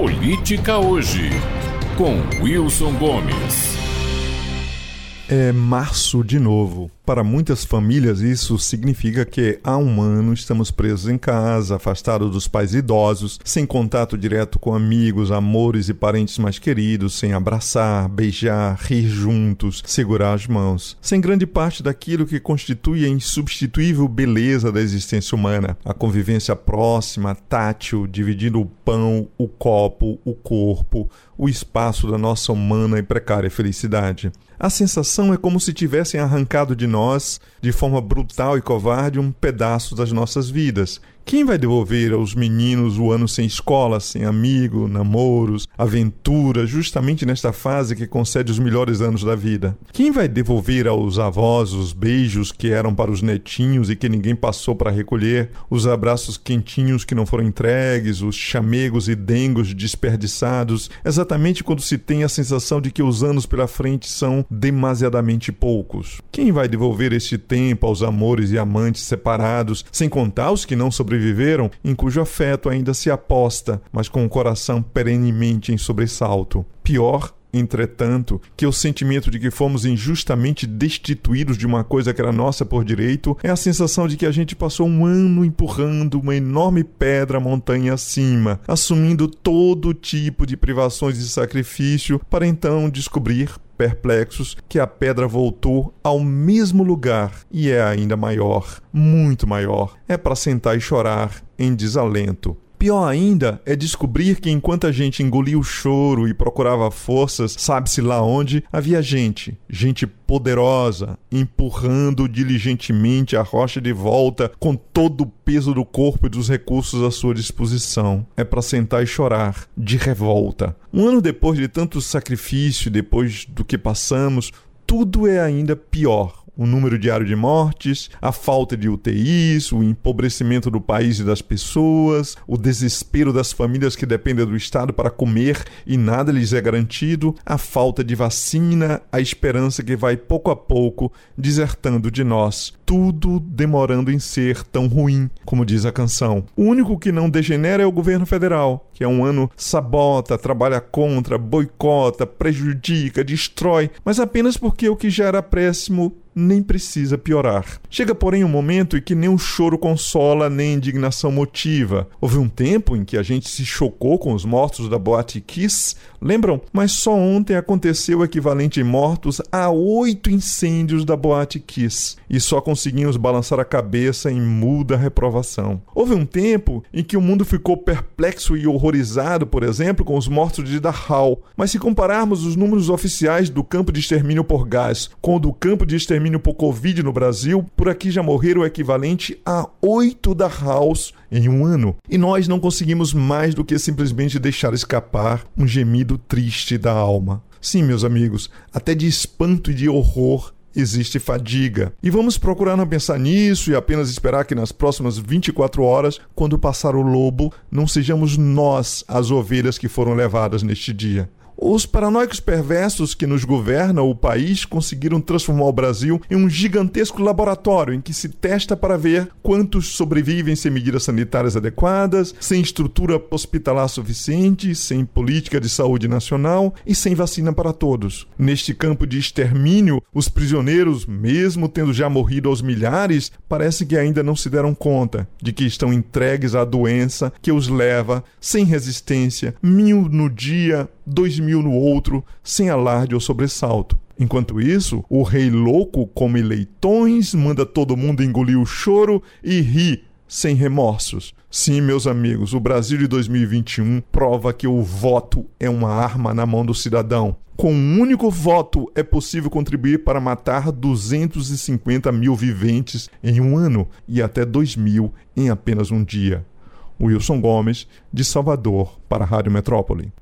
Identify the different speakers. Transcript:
Speaker 1: Política Hoje, com Wilson Gomes.
Speaker 2: É março de novo. Para muitas famílias, isso significa que há um ano estamos presos em casa, afastados dos pais idosos, sem contato direto com amigos, amores e parentes mais queridos, sem abraçar, beijar, rir juntos, segurar as mãos, sem grande parte daquilo que constitui a insubstituível beleza da existência humana, a convivência próxima, tátil, dividindo o pão, o copo, o corpo, o espaço da nossa humana e precária felicidade. A sensação é como se tivessem arrancado de nós, de forma brutal e covarde, um pedaço das nossas vidas, quem vai devolver aos meninos o ano sem escola, sem amigo, namoros, aventura, justamente nesta fase que concede os melhores anos da vida? Quem vai devolver aos avós os beijos que eram para os netinhos e que ninguém passou para recolher, os abraços quentinhos que não foram entregues, os chamegos e dengos desperdiçados, exatamente quando se tem a sensação de que os anos pela frente são demasiadamente poucos? Quem vai devolver este tempo aos amores e amantes separados, sem contar os que não sobreviveram? Sobreviveram, em cujo afeto ainda se aposta, mas com o coração perenemente em sobressalto. Pior Entretanto, que o sentimento de que fomos injustamente destituídos de uma coisa que era nossa por direito é a sensação de que a gente passou um ano empurrando uma enorme pedra montanha acima, assumindo todo tipo de privações e sacrifício, para então descobrir perplexos que a pedra voltou ao mesmo lugar e é ainda maior, muito maior. É para sentar e chorar em desalento. Pior ainda é descobrir que enquanto a gente engolia o choro e procurava forças, sabe-se lá onde, havia gente, gente poderosa, empurrando diligentemente a rocha de volta com todo o peso do corpo e dos recursos à sua disposição. É para sentar e chorar, de revolta. Um ano depois de tanto sacrifício, depois do que passamos, tudo é ainda pior o número diário de mortes, a falta de UTIs, o empobrecimento do país e das pessoas, o desespero das famílias que dependem do Estado para comer e nada lhes é garantido, a falta de vacina, a esperança que vai pouco a pouco desertando de nós, tudo demorando em ser tão ruim, como diz a canção. O único que não degenera é o governo federal, que é um ano sabota, trabalha contra, boicota, prejudica, destrói, mas apenas porque o que já era péssimo nem precisa piorar. Chega, porém, um momento em que nem o choro consola, nem indignação motiva. Houve um tempo em que a gente se chocou com os mortos da Boate Kiss, lembram? Mas só ontem aconteceu o equivalente em mortos a oito incêndios da Boate Kiss, e só conseguimos balançar a cabeça em muda reprovação. Houve um tempo em que o mundo ficou perplexo e por exemplo, com os mortos de Dachau, mas se compararmos os números oficiais do campo de extermínio por gás com o do campo de extermínio por Covid no Brasil, por aqui já morreram o equivalente a oito da House em um ano. E nós não conseguimos mais do que simplesmente deixar escapar um gemido triste da alma. Sim, meus amigos, até de espanto e de horror existe fadiga. E vamos procurar não pensar nisso e apenas esperar que nas próximas 24 horas, quando passar o lobo, não sejamos nós as ovelhas que foram levadas neste dia. Os paranoicos perversos que nos governam o país conseguiram transformar o Brasil em um gigantesco laboratório em que se testa para ver quantos sobrevivem sem medidas sanitárias adequadas, sem estrutura hospitalar suficiente, sem política de saúde nacional e sem vacina para todos. Neste campo de extermínio, os prisioneiros, mesmo tendo já morrido aos milhares, parece que ainda não se deram conta de que estão entregues à doença que os leva, sem resistência, mil no dia, dois mil no outro, sem alarde ou sobressalto. Enquanto isso, o rei louco come leitões, manda todo mundo engolir o choro e ri sem remorsos. Sim, meus amigos, o Brasil de 2021 prova que o voto é uma arma na mão do cidadão. Com um único voto é possível contribuir para matar 250 mil viventes em um ano e até 2 mil em apenas um dia. Wilson Gomes, de Salvador, para a Rádio Metrópole.